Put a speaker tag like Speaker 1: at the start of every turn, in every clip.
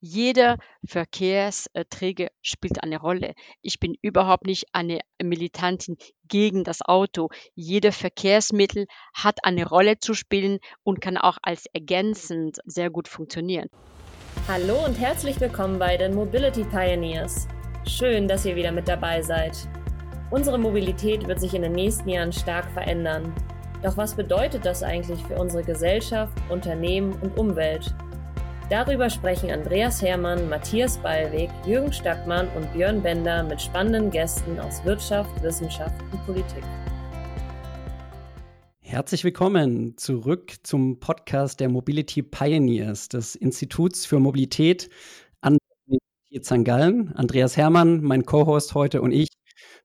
Speaker 1: Jeder Verkehrsträger spielt eine Rolle. Ich bin überhaupt nicht eine Militantin gegen das Auto. Jeder Verkehrsmittel hat eine Rolle zu spielen und kann auch als ergänzend sehr gut funktionieren.
Speaker 2: Hallo und herzlich willkommen bei den Mobility Pioneers. Schön, dass ihr wieder mit dabei seid. Unsere Mobilität wird sich in den nächsten Jahren stark verändern. Doch was bedeutet das eigentlich für unsere Gesellschaft, Unternehmen und Umwelt? Darüber sprechen Andreas Hermann, Matthias Ballweg, Jürgen Stackmann und Björn Bender mit spannenden Gästen aus Wirtschaft, Wissenschaft und Politik.
Speaker 3: Herzlich willkommen zurück zum Podcast der Mobility Pioneers des Instituts für Mobilität an der Universität St. Gallen. Andreas Hermann, mein Co-Host heute und ich,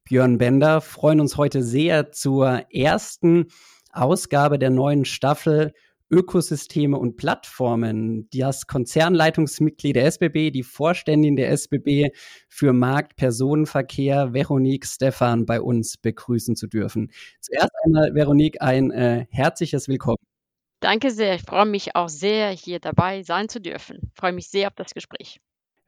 Speaker 3: Björn Bender, freuen uns heute sehr zur ersten Ausgabe der neuen Staffel Ökosysteme und Plattformen, das Konzernleitungsmitglied der SBB, die Vorständin der SBB für Markt, Personenverkehr, Veronique Stephan, bei uns begrüßen zu dürfen. Zuerst einmal, Veronique, ein äh, herzliches Willkommen.
Speaker 1: Danke sehr. Ich freue mich auch sehr, hier dabei sein zu dürfen. Ich freue mich sehr auf das Gespräch.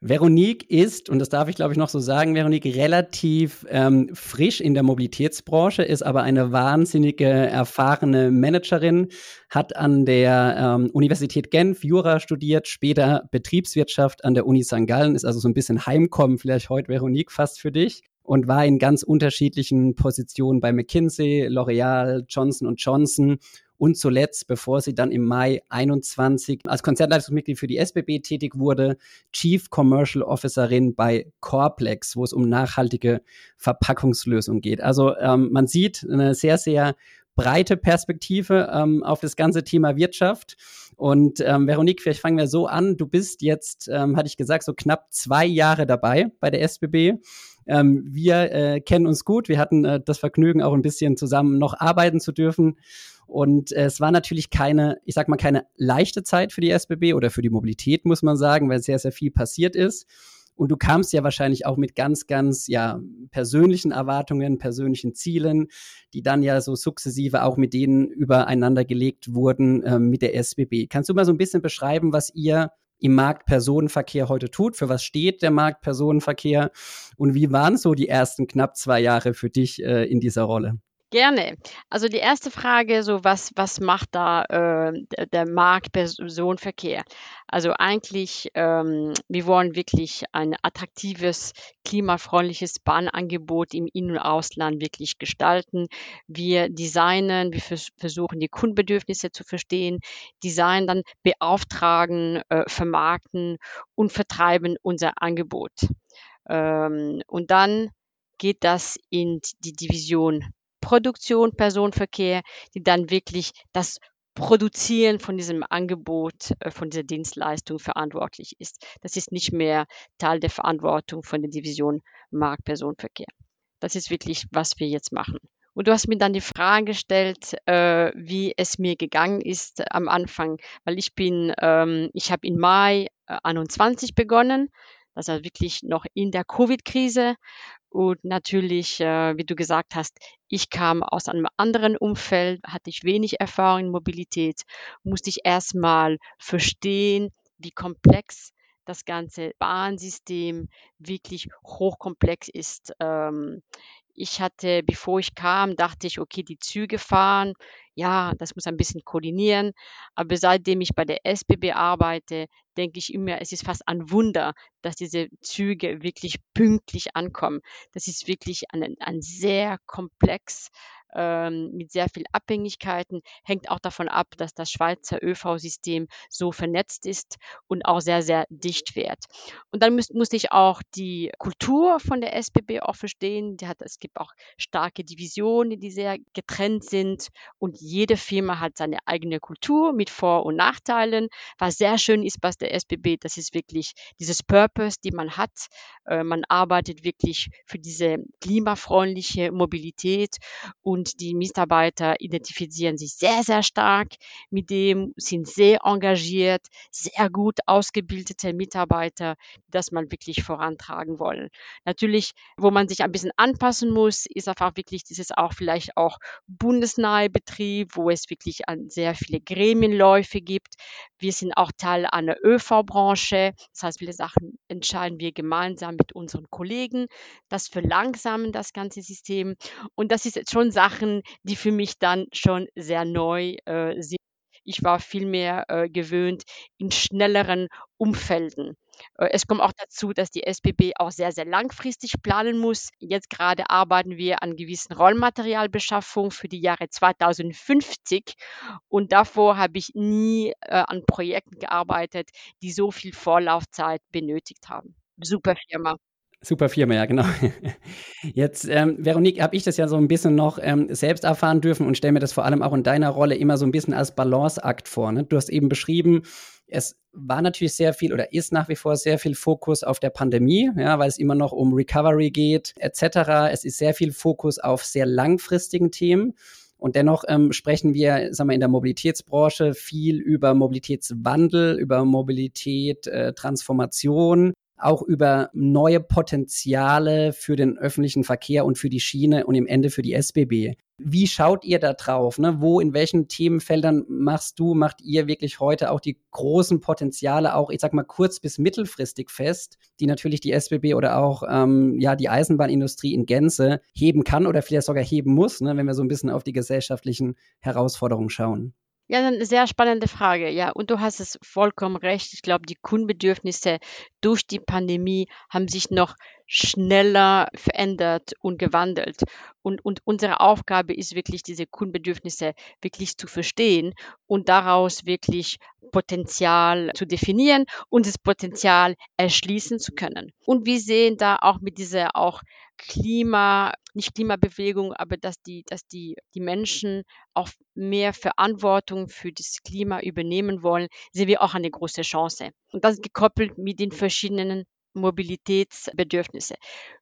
Speaker 3: Veronique ist, und das darf ich glaube ich noch so sagen, Veronique relativ ähm, frisch in der Mobilitätsbranche, ist aber eine wahnsinnige erfahrene Managerin, hat an der ähm, Universität Genf Jura studiert, später Betriebswirtschaft an der Uni St. Gallen, ist also so ein bisschen Heimkommen, vielleicht heute Veronique fast für dich und war in ganz unterschiedlichen Positionen bei McKinsey, L'Oreal, Johnson Johnson und zuletzt, bevor sie dann im Mai 21 als Konzernleitungsmitglied für die SBB tätig wurde, Chief Commercial Officerin bei Corplex, wo es um nachhaltige Verpackungslösungen geht. Also ähm, man sieht eine sehr, sehr breite Perspektive ähm, auf das ganze Thema Wirtschaft. Und ähm, Veronique, vielleicht fangen wir so an. Du bist jetzt, ähm, hatte ich gesagt, so knapp zwei Jahre dabei bei der SBB. Ähm, wir äh, kennen uns gut. Wir hatten äh, das Vergnügen, auch ein bisschen zusammen noch arbeiten zu dürfen. Und äh, es war natürlich keine, ich sag mal, keine leichte Zeit für die SBB oder für die Mobilität, muss man sagen, weil sehr, sehr viel passiert ist. Und du kamst ja wahrscheinlich auch mit ganz, ganz ja persönlichen Erwartungen, persönlichen Zielen, die dann ja so sukzessive auch mit denen übereinander gelegt wurden äh, mit der SBB. Kannst du mal so ein bisschen beschreiben, was ihr im Markt Personenverkehr heute tut? Für was steht der Markt Personenverkehr? Und wie waren so die ersten knapp zwei Jahre für dich äh, in dieser Rolle?
Speaker 1: Gerne. Also die erste Frage, so was, was macht da äh, der, Markt Personenverkehr? Also eigentlich, ähm, wir wollen wirklich ein attraktives, klimafreundliches Bahnangebot im In- und Ausland wirklich gestalten. Wir designen, wir vers versuchen die Kundenbedürfnisse zu verstehen, designen, dann beauftragen, äh, vermarkten und vertreiben unser Angebot. Ähm, und dann geht das in die Division Produktion, Personenverkehr, die dann wirklich das Produzieren von diesem Angebot, äh, von dieser Dienstleistung verantwortlich ist. Das ist nicht mehr Teil der Verantwortung von der Division Markt Personenverkehr. Das ist wirklich, was wir jetzt machen. Und du hast mir dann die Frage gestellt, äh, wie es mir gegangen ist am Anfang, weil ich bin, ähm, ich habe im Mai äh, 21 begonnen, war wirklich noch in der Covid-Krise und natürlich, äh, wie du gesagt hast, ich kam aus einem anderen Umfeld, hatte ich wenig Erfahrung in Mobilität, musste ich erstmal verstehen, wie komplex das ganze Bahnsystem wirklich hochkomplex ist. Ähm, ich hatte, bevor ich kam, dachte ich, okay, die Züge fahren, ja, das muss ein bisschen koordinieren. Aber seitdem ich bei der SBB arbeite, denke ich immer, es ist fast ein Wunder, dass diese Züge wirklich pünktlich ankommen. Das ist wirklich ein, ein sehr komplex ähm, mit sehr viel Abhängigkeiten, hängt auch davon ab, dass das Schweizer ÖV-System so vernetzt ist und auch sehr, sehr dicht wird. Und dann muss, musste ich auch die Kultur von der SBB auch verstehen. Hat, es gibt auch starke Divisionen, die sehr getrennt sind und jede Firma hat seine eigene Kultur mit Vor- und Nachteilen. Was sehr schön ist bei der SBB, das ist wirklich dieses Purpose, die man hat. Äh, man arbeitet wirklich für diese klimafreundliche Mobilität und die Mitarbeiter identifizieren sich sehr, sehr stark mit dem, sind sehr engagiert, sehr gut ausgebildete Mitarbeiter, dass man wirklich vorantragen wollen. Natürlich, wo man sich ein bisschen anpassen muss, ist einfach wirklich dieses auch vielleicht auch bundesnahe Betrieb, wo es wirklich sehr viele Gremienläufe gibt. Wir sind auch Teil einer ÖV-Branche. Das heißt, viele Sachen entscheiden wir gemeinsam mit unseren Kollegen. Das verlangsamen das ganze System. Und das ist jetzt schon Sachen, die für mich dann schon sehr neu äh, sind. Ich war viel mehr äh, gewöhnt in schnelleren Umfelden. Äh, es kommt auch dazu, dass die SBB auch sehr, sehr langfristig planen muss. Jetzt gerade arbeiten wir an gewissen Rollmaterialbeschaffung für die Jahre 2050 und davor habe ich nie äh, an Projekten gearbeitet, die so viel Vorlaufzeit benötigt haben. Super Firma.
Speaker 3: Super Firma, ja, genau. Jetzt, ähm, Veronique, habe ich das ja so ein bisschen noch ähm, selbst erfahren dürfen und stelle mir das vor allem auch in deiner Rolle immer so ein bisschen als Balanceakt vor. Ne? Du hast eben beschrieben, es war natürlich sehr viel oder ist nach wie vor sehr viel Fokus auf der Pandemie, ja, weil es immer noch um Recovery geht, etc. Es ist sehr viel Fokus auf sehr langfristigen Themen. Und dennoch ähm, sprechen wir, sagen wir, in der Mobilitätsbranche viel über Mobilitätswandel, über Mobilität, äh, Transformation auch über neue Potenziale für den öffentlichen Verkehr und für die Schiene und im Ende für die SBB. Wie schaut ihr da drauf? Ne? Wo, in welchen Themenfeldern machst du, macht ihr wirklich heute auch die großen Potenziale, auch, ich sag mal, kurz- bis mittelfristig fest, die natürlich die SBB oder auch ähm, ja, die Eisenbahnindustrie in Gänze heben kann oder vielleicht sogar heben muss, ne? wenn wir so ein bisschen auf die gesellschaftlichen Herausforderungen schauen?
Speaker 1: Ja, eine sehr spannende Frage. Ja, und du hast es vollkommen recht. Ich glaube, die Kundenbedürfnisse durch die Pandemie haben sich noch schneller verändert und gewandelt. Und, und unsere Aufgabe ist wirklich, diese Kundenbedürfnisse wirklich zu verstehen und daraus wirklich Potenzial zu definieren und das Potenzial erschließen zu können. Und wir sehen da auch mit dieser auch Klima, nicht Klimabewegung, aber dass die, dass die, die Menschen auch mehr Verantwortung für das Klima übernehmen wollen, sehen wir auch eine große Chance. Und das gekoppelt mit den verschiedenen Mobilitätsbedürfnisse.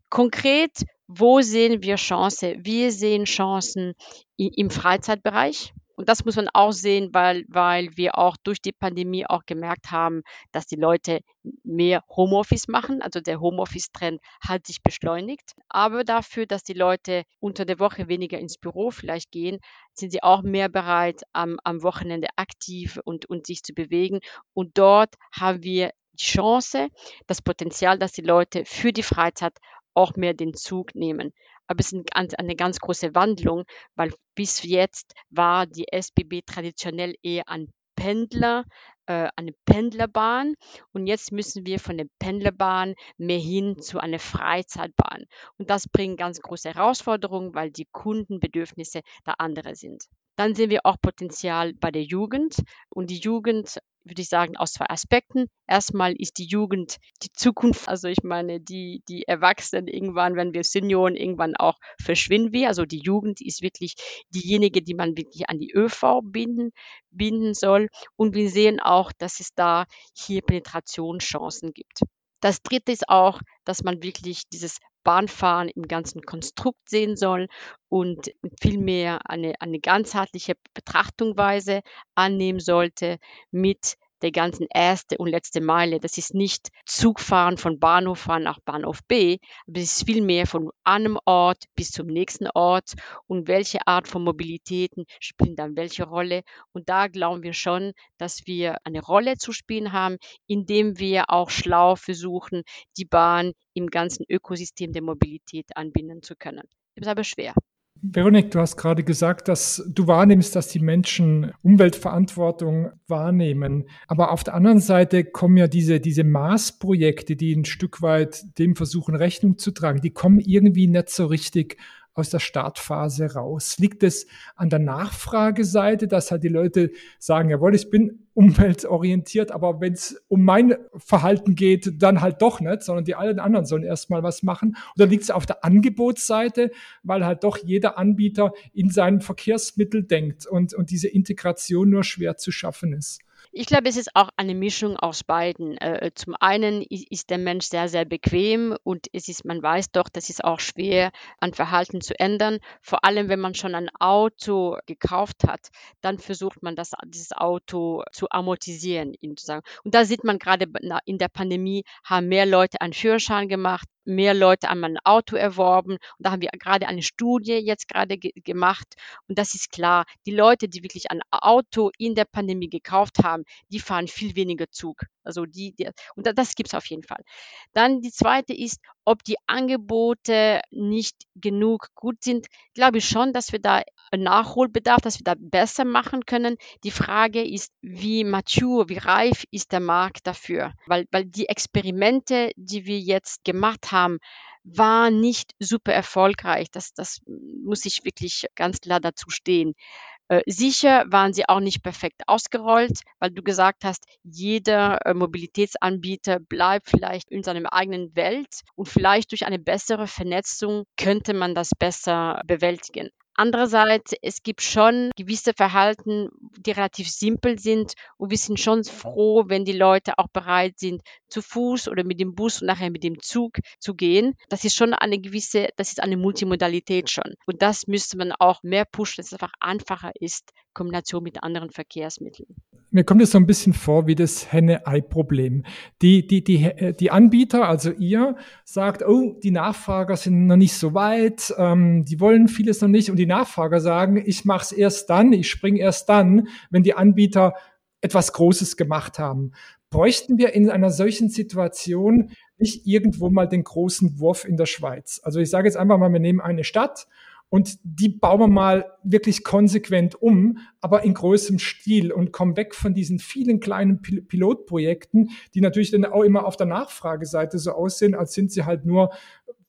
Speaker 1: Konkret, wo sehen wir Chancen? Wir sehen Chancen im Freizeitbereich. Und das muss man auch sehen, weil, weil wir auch durch die Pandemie auch gemerkt haben, dass die Leute mehr Homeoffice machen. Also der Homeoffice-Trend hat sich beschleunigt. Aber dafür, dass die Leute unter der Woche weniger ins Büro vielleicht gehen, sind sie auch mehr bereit, am, am Wochenende aktiv und, und sich zu bewegen. Und dort haben wir die Chance, das Potenzial, dass die Leute für die Freizeit auch mehr den Zug nehmen. Aber es ist eine ganz große Wandlung, weil bis jetzt war die SBB traditionell eher ein Pendler, äh, eine Pendlerbahn und jetzt müssen wir von der Pendlerbahn mehr hin zu einer Freizeitbahn. Und das bringt ganz große Herausforderungen, weil die Kundenbedürfnisse da andere sind. Dann sehen wir auch Potenzial bei der Jugend und die Jugend würde ich sagen, aus zwei Aspekten. Erstmal ist die Jugend die Zukunft. Also ich meine, die, die Erwachsenen irgendwann, wenn wir Senioren irgendwann auch verschwinden wir. Also die Jugend ist wirklich diejenige, die man wirklich an die ÖV binden, binden soll. Und wir sehen auch, dass es da hier Penetrationschancen gibt. Das dritte ist auch, dass man wirklich dieses Bahnfahren im ganzen Konstrukt sehen soll und vielmehr eine, eine ganzheitliche Betrachtungsweise annehmen sollte mit der ganzen erste und letzte Meile. Das ist nicht Zugfahren von Bahnhof A nach Bahnhof B, aber es ist vielmehr von einem Ort bis zum nächsten Ort und welche Art von Mobilitäten spielen dann welche Rolle. Und da glauben wir schon, dass wir eine Rolle zu spielen haben, indem wir auch schlau versuchen, die Bahn im ganzen Ökosystem der Mobilität anbinden zu können. Das ist aber schwer.
Speaker 4: Veronik, du hast gerade gesagt, dass du wahrnimmst, dass die Menschen Umweltverantwortung wahrnehmen. Aber auf der anderen Seite kommen ja diese, diese Maßprojekte, die ein Stück weit dem versuchen, Rechnung zu tragen, die kommen irgendwie nicht so richtig aus der Startphase raus? Liegt es an der Nachfrageseite, dass halt die Leute sagen, jawohl, ich bin umweltorientiert, aber wenn es um mein Verhalten geht, dann halt doch nicht, sondern die allen anderen sollen erstmal was machen? Oder liegt es auf der Angebotsseite, weil halt doch jeder Anbieter in seinem Verkehrsmittel denkt und, und diese Integration nur schwer zu schaffen ist?
Speaker 1: Ich glaube, es ist auch eine Mischung aus beiden. Äh, zum einen ist, der Mensch sehr, sehr bequem und es ist, man weiß doch, das ist auch schwer, an Verhalten zu ändern. Vor allem, wenn man schon ein Auto gekauft hat, dann versucht man das, dieses Auto zu amortisieren. Und da sieht man gerade in der Pandemie, haben mehr Leute einen Führerschein gemacht, mehr Leute haben ein Auto erworben. Und da haben wir gerade eine Studie jetzt gerade ge gemacht. Und das ist klar, die Leute, die wirklich ein Auto in der Pandemie gekauft haben, die fahren viel weniger Zug. Also die, die und das gibt es auf jeden Fall. Dann die zweite ist, ob die Angebote nicht genug gut sind. Glaube ich schon, dass wir da Nachholbedarf, dass wir da besser machen können. Die Frage ist, wie mature, wie reif ist der Markt dafür? Weil, weil die Experimente, die wir jetzt gemacht haben, waren nicht super erfolgreich. Das, das muss ich wirklich ganz klar dazu stehen. Äh, sicher waren sie auch nicht perfekt ausgerollt, weil du gesagt hast, jeder äh, Mobilitätsanbieter bleibt vielleicht in seiner eigenen Welt und vielleicht durch eine bessere Vernetzung könnte man das besser bewältigen. Andererseits, es gibt schon gewisse Verhalten, die relativ simpel sind und wir sind schon froh, wenn die Leute auch bereit sind, zu Fuß oder mit dem Bus und nachher mit dem Zug zu gehen. Das ist schon eine gewisse, das ist eine Multimodalität schon. Und das müsste man auch mehr pushen, dass es einfach einfacher ist, Kombination mit anderen Verkehrsmitteln.
Speaker 4: Mir kommt es so ein bisschen vor wie das Henne-Ei-Problem. Die, die, die, die Anbieter, also ihr, sagt, oh, die Nachfrager sind noch nicht so weit, ähm, die wollen vieles noch nicht. Und die Nachfrager sagen, ich mache es erst dann, ich springe erst dann, wenn die Anbieter etwas Großes gemacht haben. Bräuchten wir in einer solchen Situation nicht irgendwo mal den großen Wurf in der Schweiz? Also ich sage jetzt einfach mal, wir nehmen eine Stadt und die bauen wir mal wirklich konsequent um, aber in größerem Stil und kommen weg von diesen vielen kleinen Pil Pilotprojekten, die natürlich dann auch immer auf der Nachfrageseite so aussehen, als sind sie halt nur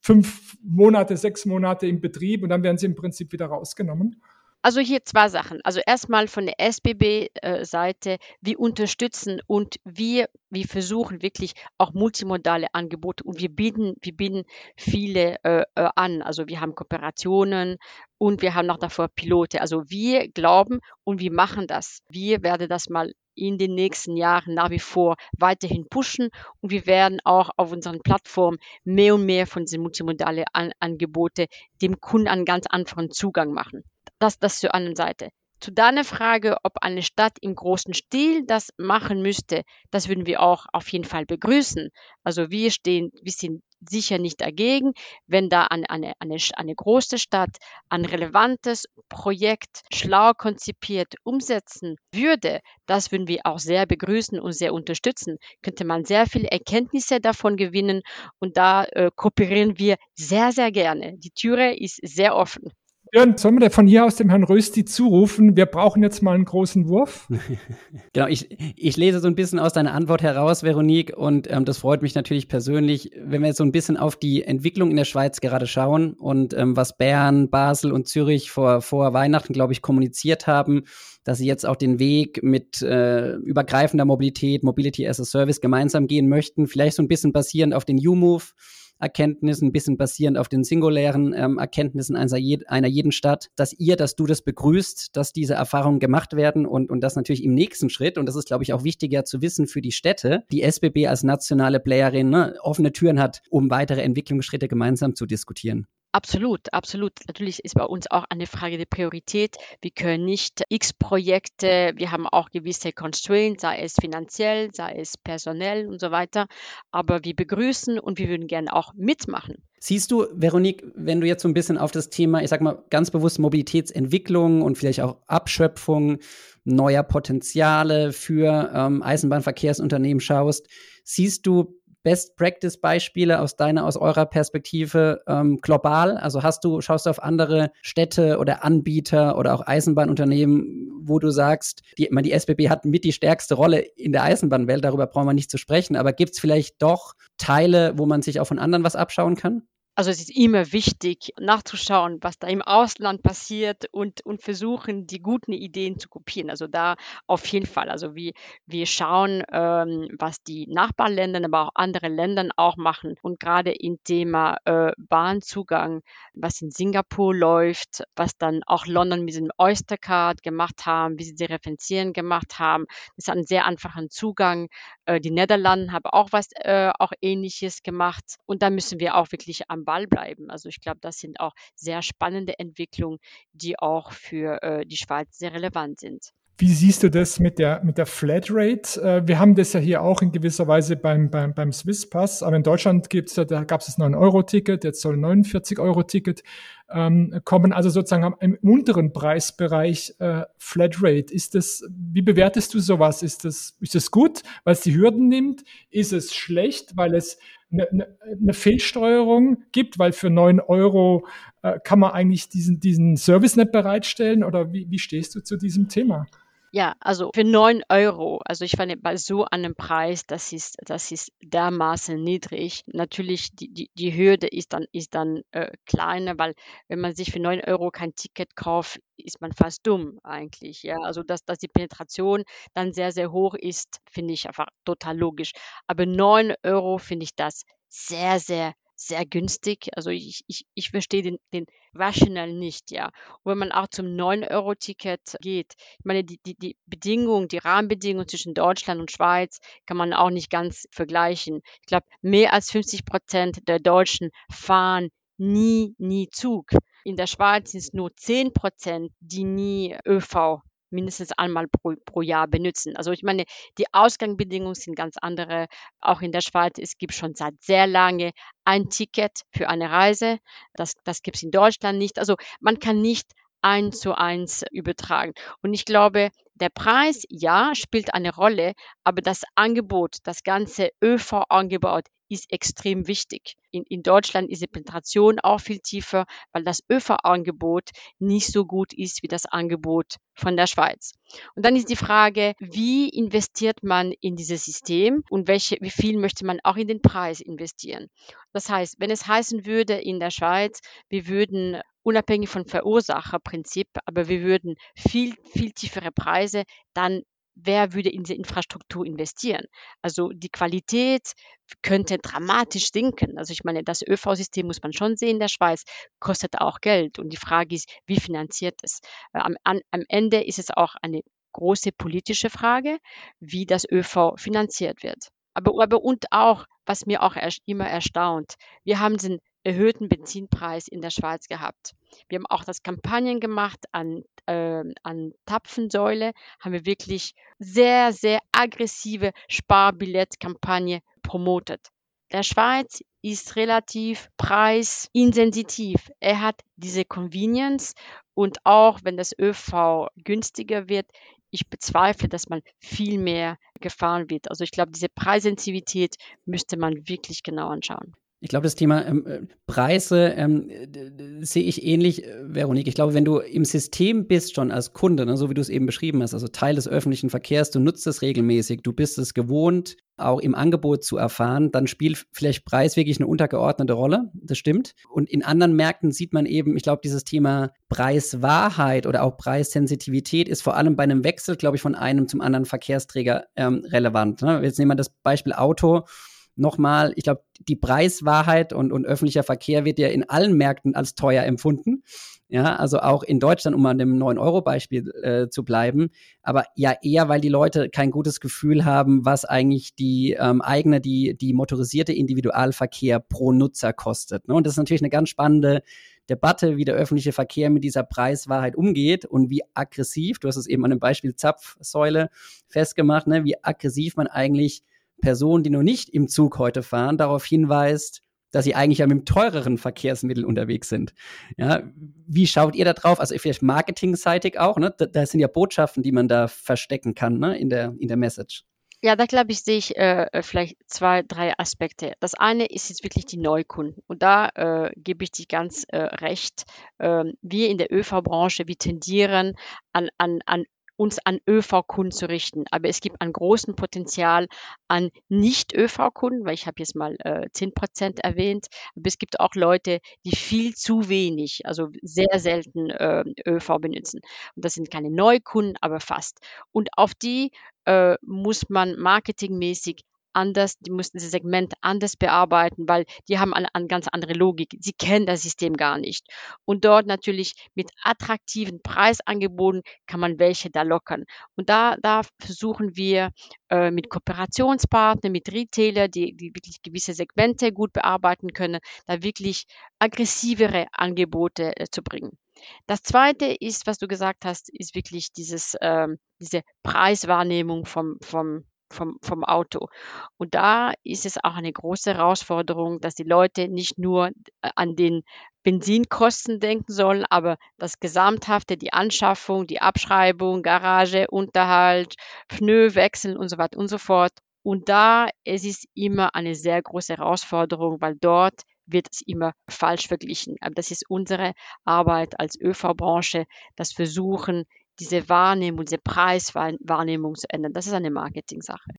Speaker 4: fünf Monate, sechs Monate im Betrieb und dann werden sie im Prinzip wieder rausgenommen.
Speaker 1: Also hier zwei Sachen. Also erstmal von der SBB-Seite, äh, wir unterstützen und wir, wir versuchen wirklich auch multimodale Angebote und wir bieten, wir bieten viele äh, äh, an. Also wir haben Kooperationen und wir haben noch davor Pilote. Also wir glauben und wir machen das. Wir werden das mal in den nächsten Jahren nach wie vor weiterhin pushen und wir werden auch auf unseren Plattformen mehr und mehr von diesen multimodalen An Angebote dem Kunden einen ganz anderen Zugang machen. Das, das zur anderen Seite. Zu deiner Frage, ob eine Stadt im großen Stil das machen müsste, das würden wir auch auf jeden Fall begrüßen. Also wir stehen, wir sind sicher nicht dagegen, wenn da eine, eine, eine, eine große Stadt ein relevantes Projekt schlau konzipiert umsetzen würde. Das würden wir auch sehr begrüßen und sehr unterstützen. Könnte man sehr viele Erkenntnisse davon gewinnen und da äh, kooperieren wir sehr, sehr gerne. Die Türe ist sehr offen.
Speaker 4: Björn, sollen wir von hier aus dem Herrn Rösti zurufen, wir brauchen jetzt mal einen großen Wurf?
Speaker 3: genau, ich, ich lese so ein bisschen aus deiner Antwort heraus, Veronique, und ähm, das freut mich natürlich persönlich, wenn wir jetzt so ein bisschen auf die Entwicklung in der Schweiz gerade schauen und ähm, was Bern, Basel und Zürich vor, vor Weihnachten, glaube ich, kommuniziert haben, dass sie jetzt auch den Weg mit äh, übergreifender Mobilität, Mobility as a Service gemeinsam gehen möchten, vielleicht so ein bisschen basierend auf den U-Move Erkenntnissen, ein bisschen basierend auf den singulären ähm, Erkenntnissen einer, einer jeden Stadt, dass ihr, dass du das begrüßt, dass diese Erfahrungen gemacht werden und, und das natürlich im nächsten Schritt, und das ist, glaube ich, auch wichtiger zu wissen für die Städte, die SBB als nationale Playerin ne, offene Türen hat, um weitere Entwicklungsschritte gemeinsam zu diskutieren.
Speaker 1: Absolut, absolut. Natürlich ist bei uns auch eine Frage der Priorität. Wir können nicht x Projekte, wir haben auch gewisse Constraints, sei es finanziell, sei es personell und so weiter. Aber wir begrüßen und wir würden gerne auch mitmachen.
Speaker 3: Siehst du, Veronique, wenn du jetzt so ein bisschen auf das Thema, ich sag mal ganz bewusst Mobilitätsentwicklung und vielleicht auch Abschöpfung neuer Potenziale für ähm, Eisenbahnverkehrsunternehmen schaust, siehst du Best-Practice-Beispiele aus deiner, aus eurer Perspektive ähm, global? Also hast du, schaust du auf andere Städte oder Anbieter oder auch Eisenbahnunternehmen, wo du sagst, die, man, die SBB hat mit die stärkste Rolle in der Eisenbahnwelt, darüber brauchen wir nicht zu sprechen, aber gibt es vielleicht doch Teile, wo man sich auch von anderen was abschauen kann?
Speaker 1: Also es ist immer wichtig, nachzuschauen, was da im Ausland passiert und, und versuchen, die guten Ideen zu kopieren. Also da auf jeden Fall. Also wir, wir schauen, ähm, was die Nachbarländer, aber auch andere Länder auch machen. Und gerade im Thema äh, Bahnzugang, was in Singapur läuft, was dann auch London mit dem Oystercard gemacht haben, wie sie die Referenzieren gemacht haben. Das ist ein sehr einfachen Zugang. Äh, die Niederlande haben auch was äh, auch Ähnliches gemacht. Und da müssen wir auch wirklich am Ball bleiben. Also ich glaube, das sind auch sehr spannende Entwicklungen, die auch für äh, die Schweiz sehr relevant sind.
Speaker 4: Wie siehst du das mit der, mit der Flatrate? Äh, wir haben das ja hier auch in gewisser Weise beim, beim, beim Swisspass, aber in Deutschland gibt's da gab es das 9-Euro-Ticket, jetzt soll ein 49-Euro-Ticket ähm, kommen, also sozusagen im unteren Preisbereich äh, Flatrate. Ist das, wie bewertest du sowas? Ist das, ist das gut, weil es die Hürden nimmt? Ist es schlecht, weil es eine, eine, eine Fehlsteuerung gibt, weil für 9 Euro äh, kann man eigentlich diesen, diesen Service nicht bereitstellen? Oder wie, wie stehst du zu diesem Thema?
Speaker 1: Ja, also für 9 Euro, also ich fand bei so einem Preis, das ist, das ist dermaßen niedrig. Natürlich, die, die, die Hürde ist dann, ist dann äh, kleiner, weil wenn man sich für 9 Euro kein Ticket kauft, ist man fast dumm eigentlich. Ja, also dass, dass die Penetration dann sehr, sehr hoch ist, finde ich einfach total logisch. Aber 9 Euro finde ich das sehr, sehr sehr günstig. Also ich, ich, ich verstehe den, den Rational nicht, ja. Und wenn man auch zum 9-Euro-Ticket geht, ich meine, die, die, die Bedingungen, die Rahmenbedingungen zwischen Deutschland und Schweiz kann man auch nicht ganz vergleichen. Ich glaube, mehr als 50 Prozent der Deutschen fahren nie, nie Zug. In der Schweiz sind es nur 10 Prozent, die nie ÖV mindestens einmal pro, pro Jahr benutzen. Also ich meine, die Ausgangsbedingungen sind ganz andere. Auch in der Schweiz, es gibt schon seit sehr lange ein Ticket für eine Reise. Das, das gibt es in Deutschland nicht. Also man kann nicht eins zu eins übertragen. Und ich glaube, der Preis, ja, spielt eine Rolle, aber das Angebot, das ganze ÖV-Angebot ist extrem wichtig. In, in Deutschland ist die Penetration auch viel tiefer, weil das ÖV-Angebot nicht so gut ist wie das Angebot von der Schweiz. Und dann ist die Frage, wie investiert man in dieses System und welche, wie viel möchte man auch in den Preis investieren? Das heißt, wenn es heißen würde in der Schweiz, wir würden unabhängig von Verursacherprinzip, aber wir würden viel, viel tiefere Preise, dann wer würde in diese Infrastruktur investieren? Also die Qualität könnte dramatisch sinken. Also ich meine, das ÖV-System muss man schon sehen der Schweiz, kostet auch Geld. Und die Frage ist, wie finanziert es? Äh, am, am Ende ist es auch eine große politische Frage, wie das ÖV finanziert wird. Aber, aber und auch, was mir auch immer erstaunt, wir haben den erhöhten Benzinpreis in der Schweiz gehabt. Wir haben auch das Kampagnen gemacht an, äh, an Tapfensäule, haben wir wirklich sehr, sehr aggressive Sparbillettkampagne promotet. Der Schweiz ist relativ preisinsensitiv. Er hat diese Convenience und auch wenn das ÖV günstiger wird, ich bezweifle, dass man viel mehr gefahren wird. Also ich glaube, diese Preissensitivität müsste man wirklich genau anschauen.
Speaker 3: Ich glaube, das Thema ähm, äh, Preise ähm, sehe ich ähnlich, äh, Veronique. Ich glaube, wenn du im System bist schon als Kunde, ne, so wie du es eben beschrieben hast, also Teil des öffentlichen Verkehrs, du nutzt es regelmäßig, du bist es gewohnt, auch im Angebot zu erfahren, dann spielt vielleicht Preis wirklich eine untergeordnete Rolle. Das stimmt. Und in anderen Märkten sieht man eben, ich glaube, dieses Thema Preiswahrheit oder auch Preissensitivität ist vor allem bei einem Wechsel, glaube ich, von einem zum anderen Verkehrsträger ähm, relevant. Ne? Jetzt nehmen wir das Beispiel Auto nochmal, ich glaube, die Preiswahrheit und, und öffentlicher Verkehr wird ja in allen Märkten als teuer empfunden. Ja, also auch in Deutschland, um an dem 9-Euro-Beispiel äh, zu bleiben, aber ja eher, weil die Leute kein gutes Gefühl haben, was eigentlich die ähm, eigene, die, die motorisierte Individualverkehr pro Nutzer kostet. Ne? Und das ist natürlich eine ganz spannende Debatte, wie der öffentliche Verkehr mit dieser Preiswahrheit umgeht und wie aggressiv, du hast es eben an dem Beispiel Zapfsäule festgemacht, ne, wie aggressiv man eigentlich Personen, die noch nicht im Zug heute fahren, darauf hinweist, dass sie eigentlich ja mit einem teureren Verkehrsmittel unterwegs sind. Ja, wie schaut ihr da drauf? Also vielleicht marketingseitig auch, ne? Da, da sind ja Botschaften, die man da verstecken kann, ne? In der, in der Message.
Speaker 1: Ja, da glaube ich, sehe ich äh, vielleicht zwei, drei Aspekte. Das eine ist jetzt wirklich die Neukunden. Und da äh, gebe ich dir ganz äh, recht. Ähm, wir in der ÖV-Branche, wir tendieren an, an, an uns an ÖV-Kunden zu richten. Aber es gibt ein großes Potenzial an Nicht-ÖV-Kunden, weil ich habe jetzt mal äh, 10 Prozent erwähnt. Aber es gibt auch Leute, die viel zu wenig, also sehr selten äh, ÖV benutzen. Und das sind keine Neukunden, aber fast. Und auf die äh, muss man marketingmäßig anders, die mussten dieses Segment anders bearbeiten, weil die haben eine, eine ganz andere Logik. Sie kennen das System gar nicht. Und dort natürlich mit attraktiven Preisangeboten kann man welche da lockern. Und da, da versuchen wir äh, mit Kooperationspartnern, mit Retailer, die, die wirklich gewisse Segmente gut bearbeiten können, da wirklich aggressivere Angebote äh, zu bringen. Das zweite ist, was du gesagt hast, ist wirklich dieses, ähm, diese Preiswahrnehmung vom, vom vom, vom Auto. Und da ist es auch eine große Herausforderung, dass die Leute nicht nur äh, an den Benzinkosten denken sollen, aber das Gesamthafte, die Anschaffung, die Abschreibung, Garage, Unterhalt, Pneu wechseln und so weiter und so fort. Und da es ist immer eine sehr große Herausforderung, weil dort wird es immer falsch verglichen. Aber das ist unsere Arbeit als ÖV-Branche, das Versuchen, diese Wahrnehmung, diese Preiswahrnehmung zu ändern. Das ist eine Marketing-Sache.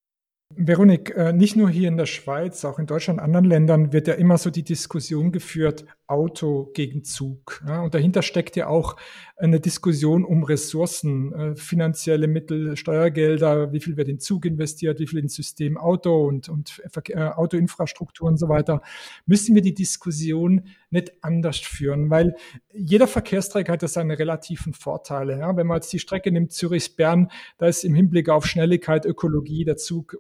Speaker 4: Veronik, äh, nicht nur hier in der Schweiz, auch in Deutschland, anderen Ländern wird ja immer so die Diskussion geführt, Auto gegen Zug. und dahinter steckt ja auch eine Diskussion um Ressourcen, äh, finanzielle Mittel, Steuergelder, wie viel wird in Zug investiert, wie viel in System Auto und, und äh, Autoinfrastruktur und so weiter. Müssen wir die Diskussion nicht anders führen, weil jeder Verkehrsträger hat ja seine relativen Vorteile. Wenn man jetzt die Strecke nimmt, Zürich-Bern, da ist im Hinblick auf Schnelligkeit, Ökologie der Zug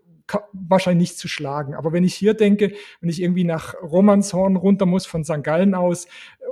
Speaker 4: wahrscheinlich nicht zu schlagen. Aber wenn ich hier denke, wenn ich irgendwie nach Romanshorn runter muss von St. Gallen aus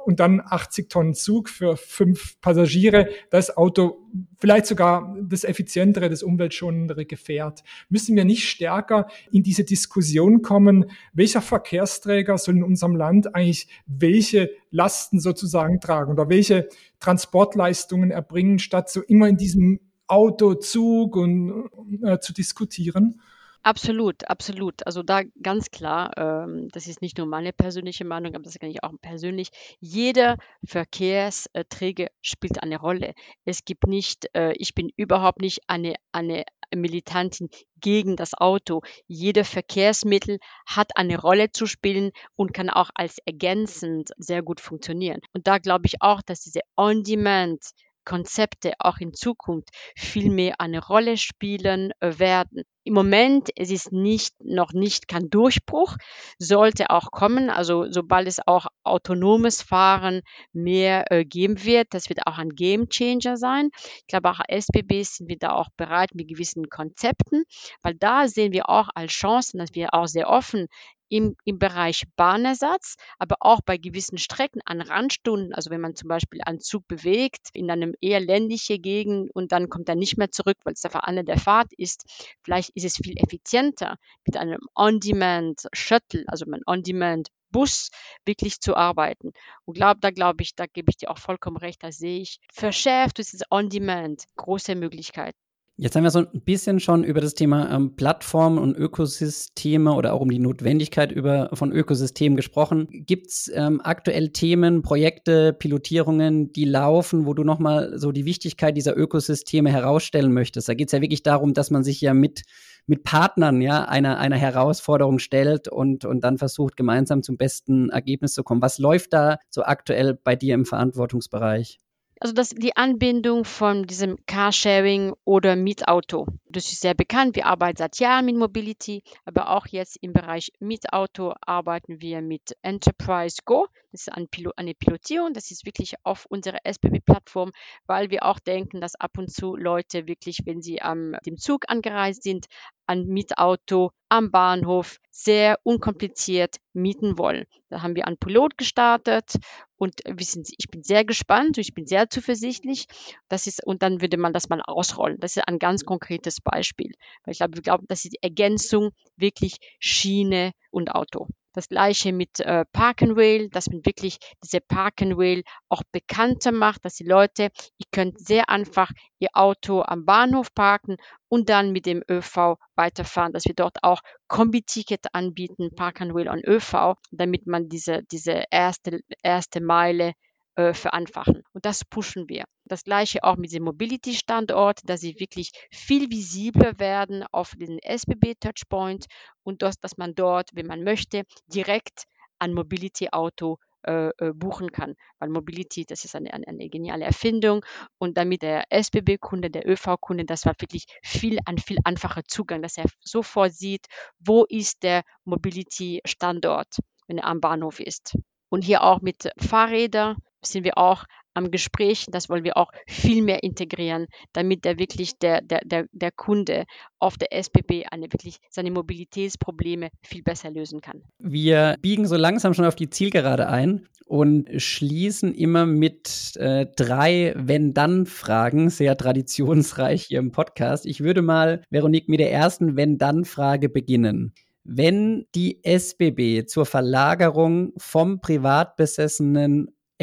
Speaker 4: und dann 80 Tonnen Zug für fünf Passagiere, das Auto vielleicht sogar das effizientere, das umweltschonendere Gefährt. Müssen wir nicht stärker in diese Diskussion kommen, welcher Verkehrsträger soll in unserem Land eigentlich welche Lasten sozusagen tragen oder welche Transportleistungen erbringen, statt so immer in diesem Auto, Zug und äh, zu diskutieren?
Speaker 1: Absolut, absolut. Also da ganz klar, ähm, das ist nicht nur meine persönliche Meinung, aber das kann ich auch persönlich. Jeder Verkehrsträger spielt eine Rolle. Es gibt nicht, äh, ich bin überhaupt nicht eine, eine Militantin gegen das Auto. Jeder Verkehrsmittel hat eine Rolle zu spielen und kann auch als ergänzend sehr gut funktionieren. Und da glaube ich auch, dass diese On-Demand Konzepte auch in Zukunft viel mehr eine Rolle spielen werden. Im Moment es ist nicht noch nicht kein Durchbruch, sollte auch kommen. Also sobald es auch autonomes Fahren mehr äh, geben wird, das wird auch ein Game Changer sein. Ich glaube auch SBB sind wir da auch bereit mit gewissen Konzepten, weil da sehen wir auch als Chancen, dass wir auch sehr offen im, im Bereich Bahnersatz, aber auch bei gewissen Strecken an Randstunden, also wenn man zum Beispiel einen Zug bewegt in einem eher ländliche Gegend und dann kommt er nicht mehr zurück, weil es einfach an der Fahrt ist, vielleicht ist es viel effizienter mit einem On-Demand-Shuttle, also einem On-Demand Bus wirklich zu arbeiten. Und glaub, da glaube ich, da gebe ich dir auch vollkommen recht, da sehe ich verschärft durch dieses On-Demand große Möglichkeiten.
Speaker 3: Jetzt haben wir so ein bisschen schon über das Thema ähm, Plattformen und Ökosysteme oder auch um die Notwendigkeit über, von Ökosystemen gesprochen. Gibt es ähm, aktuell Themen, Projekte, Pilotierungen, die laufen, wo du nochmal so die Wichtigkeit dieser Ökosysteme herausstellen möchtest? Da geht es ja wirklich darum, dass man sich ja mit, mit Partnern ja einer, einer Herausforderung stellt und, und dann versucht, gemeinsam zum besten Ergebnis zu kommen. Was läuft da so aktuell bei dir im Verantwortungsbereich?
Speaker 1: Also das, die Anbindung von diesem Carsharing oder Mietauto. Das ist sehr bekannt. Wir arbeiten seit Jahren mit Mobility, aber auch jetzt im Bereich Mietauto arbeiten wir mit Enterprise Go. Das ist eine Pilotierung. Das ist wirklich auf unserer SBB-Plattform, weil wir auch denken, dass ab und zu Leute wirklich, wenn sie am dem Zug angereist sind, ein Mietauto am Bahnhof sehr unkompliziert mieten wollen. Da haben wir einen Pilot gestartet und wir sind, ich bin sehr gespannt, ich bin sehr zuversichtlich. Das ist, und dann würde man das mal ausrollen. Das ist ein ganz konkretes Beispiel. Weil ich glaube, wir glauben, das ist die Ergänzung wirklich Schiene und Auto. Das gleiche mit äh, Park and Rail, dass man wirklich diese Park and Rail auch bekannter macht, dass die Leute, ihr könnt sehr einfach ihr Auto am Bahnhof parken und dann mit dem ÖV weiterfahren, dass wir dort auch Kombi-Ticket anbieten, Park and Rail und ÖV, damit man diese, diese erste, erste Meile äh, vereinfachen. Und das pushen wir. Das gleiche auch mit dem Mobility-Standort, dass sie wirklich viel visibler werden auf den SBB-Touchpoint und dass, dass man dort, wenn man möchte, direkt ein Mobility-Auto äh, äh, buchen kann. Weil Mobility, das ist eine, eine, eine geniale Erfindung und damit der SBB-Kunde, der ÖV-Kunde, das war wirklich viel, ein viel einfacher Zugang, dass er sofort sieht, wo ist der Mobility-Standort, wenn er am Bahnhof ist. Und hier auch mit Fahrrädern sind wir auch am Gespräch. Das wollen wir auch viel mehr integrieren, damit der wirklich der, der, der, der Kunde auf der SBB eine wirklich seine Mobilitätsprobleme viel besser lösen kann.
Speaker 3: Wir biegen so langsam schon auf die Zielgerade ein und schließen immer mit äh, drei Wenn-Dann-Fragen, sehr traditionsreich hier im Podcast. Ich würde mal, Veronique, mit der ersten Wenn-Dann-Frage beginnen. Wenn die SBB zur Verlagerung vom privat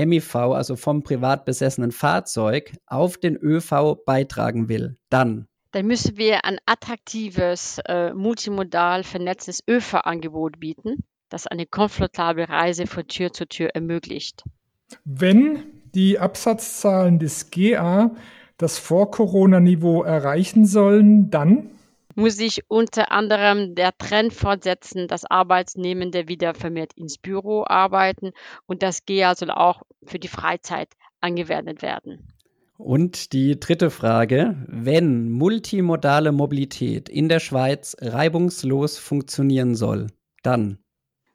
Speaker 3: MIV, also vom privat besessenen Fahrzeug, auf den ÖV beitragen will, dann.
Speaker 1: Dann müssen wir ein attraktives, äh, multimodal vernetztes ÖV-Angebot bieten, das eine komfortable Reise von Tür zu Tür ermöglicht.
Speaker 4: Wenn die Absatzzahlen des GA das Vor-Corona-Niveau erreichen sollen, dann
Speaker 1: muss sich unter anderem der Trend fortsetzen, dass Arbeitsnehmende wieder vermehrt ins Büro arbeiten und das GEA soll auch für die Freizeit angewendet werden.
Speaker 3: Und die dritte Frage, wenn multimodale Mobilität in der Schweiz reibungslos funktionieren soll, dann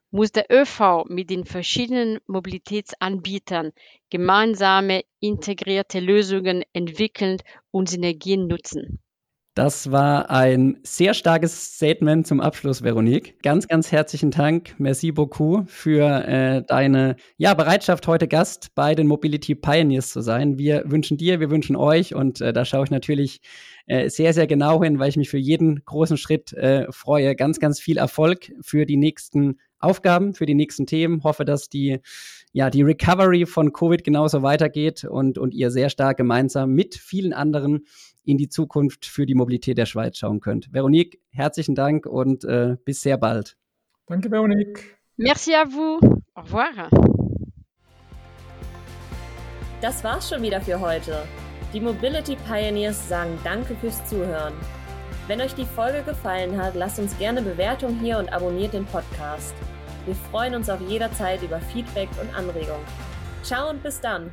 Speaker 1: muss der ÖV mit den verschiedenen Mobilitätsanbietern gemeinsame integrierte Lösungen entwickeln und Synergien nutzen.
Speaker 3: Das war ein sehr starkes Statement zum Abschluss, Veronique. Ganz, ganz herzlichen Dank, merci beaucoup für äh, deine ja, Bereitschaft, heute Gast bei den Mobility Pioneers zu sein. Wir wünschen dir, wir wünschen euch und äh, da schaue ich natürlich äh, sehr, sehr genau hin, weil ich mich für jeden großen Schritt äh, freue. Ganz, ganz viel Erfolg für die nächsten Aufgaben, für die nächsten Themen. Hoffe, dass die, ja, die Recovery von Covid genauso weitergeht und, und ihr sehr stark gemeinsam mit vielen anderen in die Zukunft für die Mobilität der Schweiz schauen könnt. Veronique, herzlichen Dank und äh, bis sehr bald.
Speaker 4: Danke, Veronique.
Speaker 1: Merci à vous. Au revoir.
Speaker 2: Das war's schon wieder für heute. Die Mobility Pioneers sagen Danke fürs Zuhören. Wenn euch die Folge gefallen hat, lasst uns gerne Bewertung hier und abonniert den Podcast. Wir freuen uns auf jederzeit über Feedback und Anregungen. Ciao und bis dann!